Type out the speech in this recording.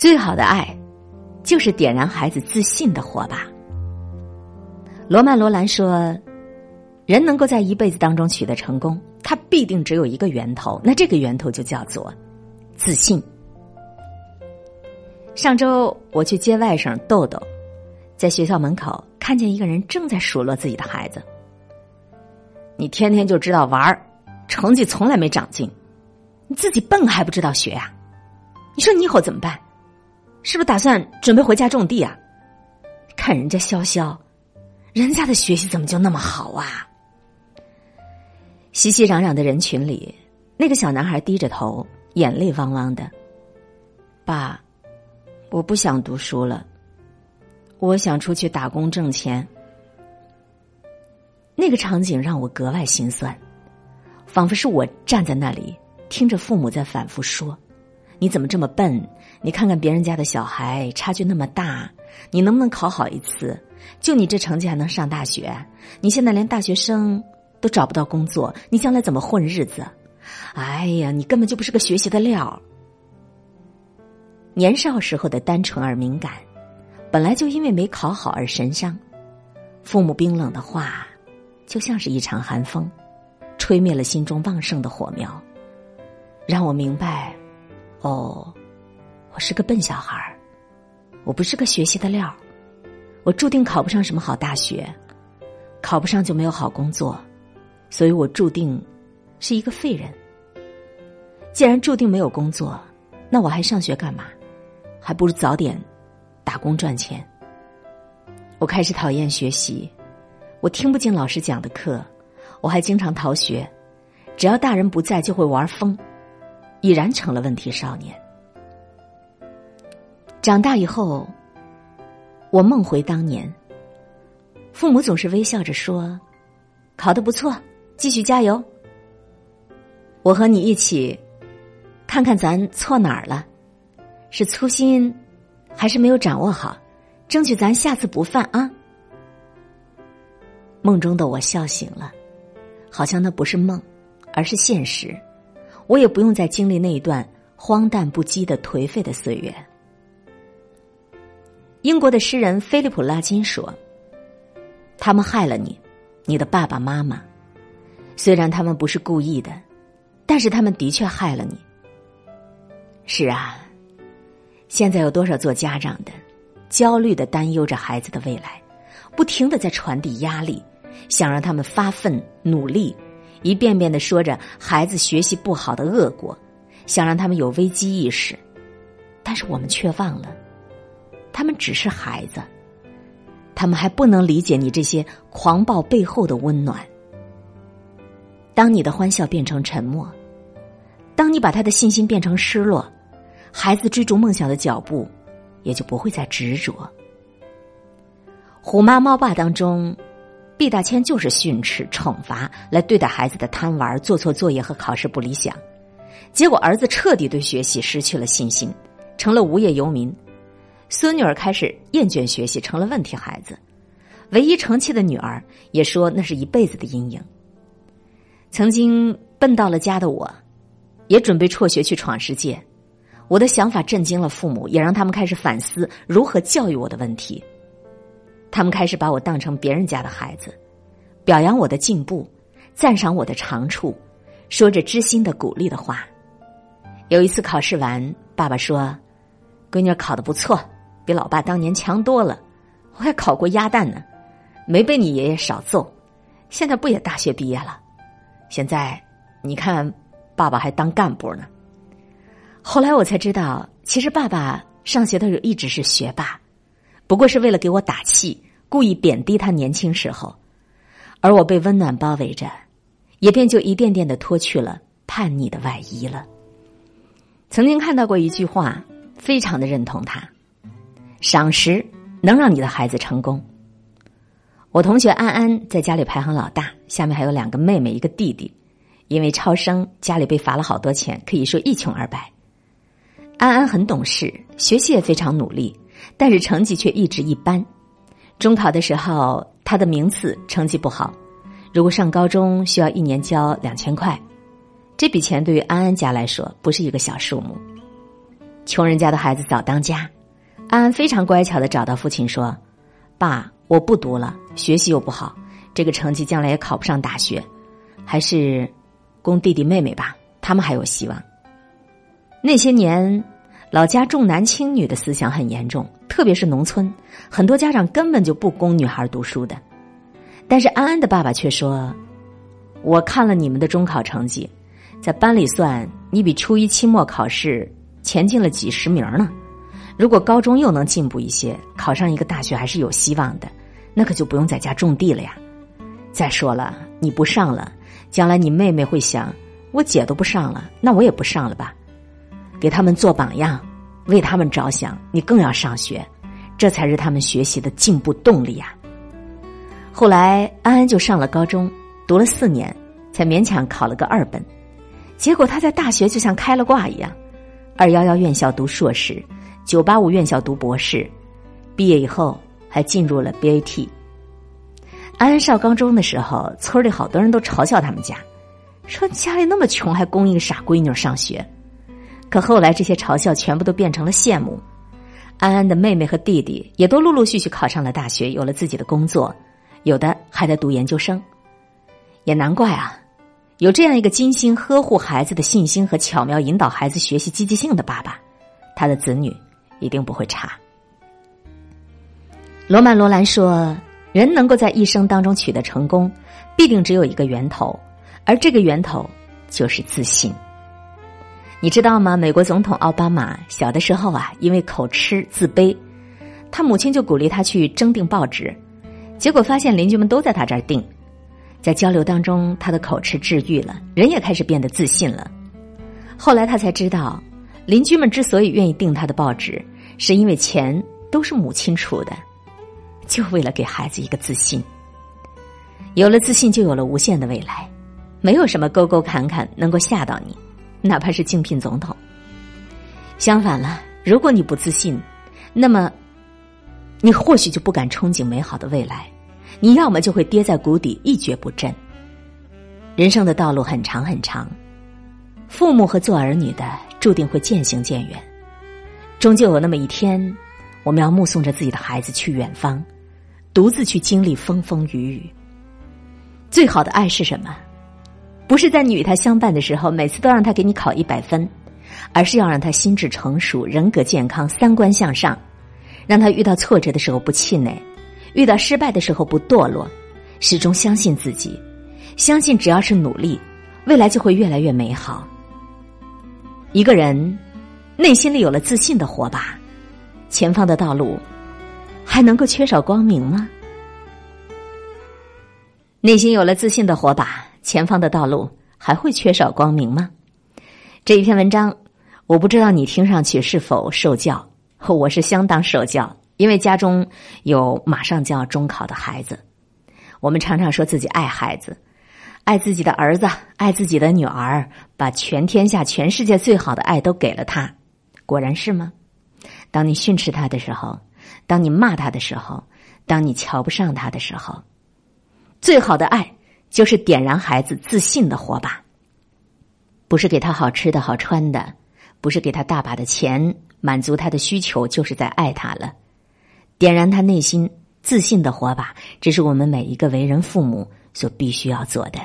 最好的爱，就是点燃孩子自信的火把。罗曼·罗兰说：“人能够在一辈子当中取得成功，他必定只有一个源头，那这个源头就叫做自信。”上周我去接外甥豆豆，在学校门口看见一个人正在数落自己的孩子：“你天天就知道玩儿，成绩从来没长进，你自己笨还不知道学呀？你说你以后怎么办？”是不是打算准备回家种地啊？看人家潇潇，人家的学习怎么就那么好啊？熙熙攘攘的人群里，那个小男孩低着头，眼泪汪汪的。爸，我不想读书了，我想出去打工挣钱。那个场景让我格外心酸，仿佛是我站在那里，听着父母在反复说：“你怎么这么笨？”你看看别人家的小孩，差距那么大，你能不能考好一次？就你这成绩还能上大学？你现在连大学生都找不到工作，你将来怎么混日子？哎呀，你根本就不是个学习的料。年少时候的单纯而敏感，本来就因为没考好而神伤。父母冰冷的话，就像是一场寒风，吹灭了心中旺盛的火苗，让我明白，哦。我是个笨小孩儿，我不是个学习的料我注定考不上什么好大学，考不上就没有好工作，所以我注定是一个废人。既然注定没有工作，那我还上学干嘛？还不如早点打工赚钱。我开始讨厌学习，我听不进老师讲的课，我还经常逃学，只要大人不在就会玩疯，已然成了问题少年。长大以后，我梦回当年，父母总是微笑着说：“考得不错，继续加油。”我和你一起看看咱错哪儿了，是粗心，还是没有掌握好？争取咱下次不犯啊！梦中的我笑醒了，好像那不是梦，而是现实。我也不用再经历那一段荒诞不羁的颓废的岁月。英国的诗人菲利普·拉金说：“他们害了你，你的爸爸妈妈。虽然他们不是故意的，但是他们的确害了你。是啊，现在有多少做家长的，焦虑的担忧着孩子的未来，不停的在传递压力，想让他们发奋努力，一遍遍的说着孩子学习不好的恶果，想让他们有危机意识，但是我们却忘了。”他们只是孩子，他们还不能理解你这些狂暴背后的温暖。当你的欢笑变成沉默，当你把他的信心变成失落，孩子追逐梦想的脚步也就不会再执着。《虎妈猫爸》当中，毕大千就是训斥、惩罚来对待孩子的贪玩、做错作业和考试不理想，结果儿子彻底对学习失去了信心，成了无业游民。孙女儿开始厌倦学习，成了问题孩子。唯一成器的女儿也说那是一辈子的阴影。曾经笨到了家的我，也准备辍学去闯世界。我的想法震惊了父母，也让他们开始反思如何教育我的问题。他们开始把我当成别人家的孩子，表扬我的进步，赞赏我的长处，说着知心的鼓励的话。有一次考试完，爸爸说：“闺女考的不错。”比老爸当年强多了，我还考过鸭蛋呢，没被你爷爷少揍。现在不也大学毕业了？现在你看，爸爸还当干部呢。后来我才知道，其实爸爸上学的时候一直是学霸，不过是为了给我打气，故意贬低他年轻时候。而我被温暖包围着，也便就一点点的脱去了叛逆的外衣了。曾经看到过一句话，非常的认同他。赏识能让你的孩子成功。我同学安安在家里排行老大，下面还有两个妹妹，一个弟弟。因为超生，家里被罚了好多钱，可以说一穷二白。安安很懂事，学习也非常努力，但是成绩却一直一般。中考的时候，他的名次成绩不好，如果上高中需要一年交两千块，这笔钱对于安安家来说不是一个小数目。穷人家的孩子早当家。安安非常乖巧的找到父亲说：“爸，我不读了，学习又不好，这个成绩将来也考不上大学，还是供弟弟妹妹吧，他们还有希望。”那些年，老家重男轻女的思想很严重，特别是农村，很多家长根本就不供女孩读书的。但是安安的爸爸却说：“我看了你们的中考成绩，在班里算你比初一期末考试前进了几十名呢。”如果高中又能进步一些，考上一个大学还是有希望的，那可就不用在家种地了呀。再说了，你不上了，将来你妹妹会想，我姐都不上了，那我也不上了吧？给他们做榜样，为他们着想，你更要上学，这才是他们学习的进步动力呀。后来安安就上了高中，读了四年，才勉强考了个二本，结果他在大学就像开了挂一样，二幺幺院校读硕士。九八五院校读博士，毕业以后还进入了 BAT。安安上高中的时候，村里好多人都嘲笑他们家，说家里那么穷，还供一个傻闺女上学。可后来这些嘲笑全部都变成了羡慕。安安的妹妹和弟弟也都陆陆续续考上了大学，有了自己的工作，有的还在读研究生。也难怪啊，有这样一个精心呵护孩子的信心和巧妙引导孩子学习积极性的爸爸，他的子女。一定不会差。罗曼·罗兰说：“人能够在一生当中取得成功，必定只有一个源头，而这个源头就是自信。”你知道吗？美国总统奥巴马小的时候啊，因为口吃自卑，他母亲就鼓励他去征订报纸，结果发现邻居们都在他这儿订。在交流当中，他的口吃治愈了，人也开始变得自信了。后来他才知道。邻居们之所以愿意订他的报纸，是因为钱都是母亲出的，就为了给孩子一个自信。有了自信，就有了无限的未来，没有什么沟沟坎坎能够吓到你，哪怕是竞聘总统。相反了，如果你不自信，那么你或许就不敢憧憬美好的未来，你要么就会跌在谷底一蹶不振。人生的道路很长很长。父母和做儿女的注定会渐行渐远，终究有那么一天，我们要目送着自己的孩子去远方，独自去经历风风雨雨。最好的爱是什么？不是在你与他相伴的时候，每次都让他给你考一百分，而是要让他心智成熟、人格健康、三观向上，让他遇到挫折的时候不气馁，遇到失败的时候不堕落，始终相信自己，相信只要是努力，未来就会越来越美好。一个人内心里有了自信的火把，前方的道路还能够缺少光明吗？内心有了自信的火把，前方的道路还会缺少光明吗？这一篇文章，我不知道你听上去是否受教，我是相当受教，因为家中有马上就要中考的孩子，我们常常说自己爱孩子。爱自己的儿子，爱自己的女儿，把全天下、全世界最好的爱都给了他，果然是吗？当你训斥他的时候，当你骂他的时候，当你瞧不上他的时候，最好的爱就是点燃孩子自信的火把。不是给他好吃的好穿的，不是给他大把的钱满足他的需求，就是在爱他了。点燃他内心自信的火把，这是我们每一个为人父母所必须要做的。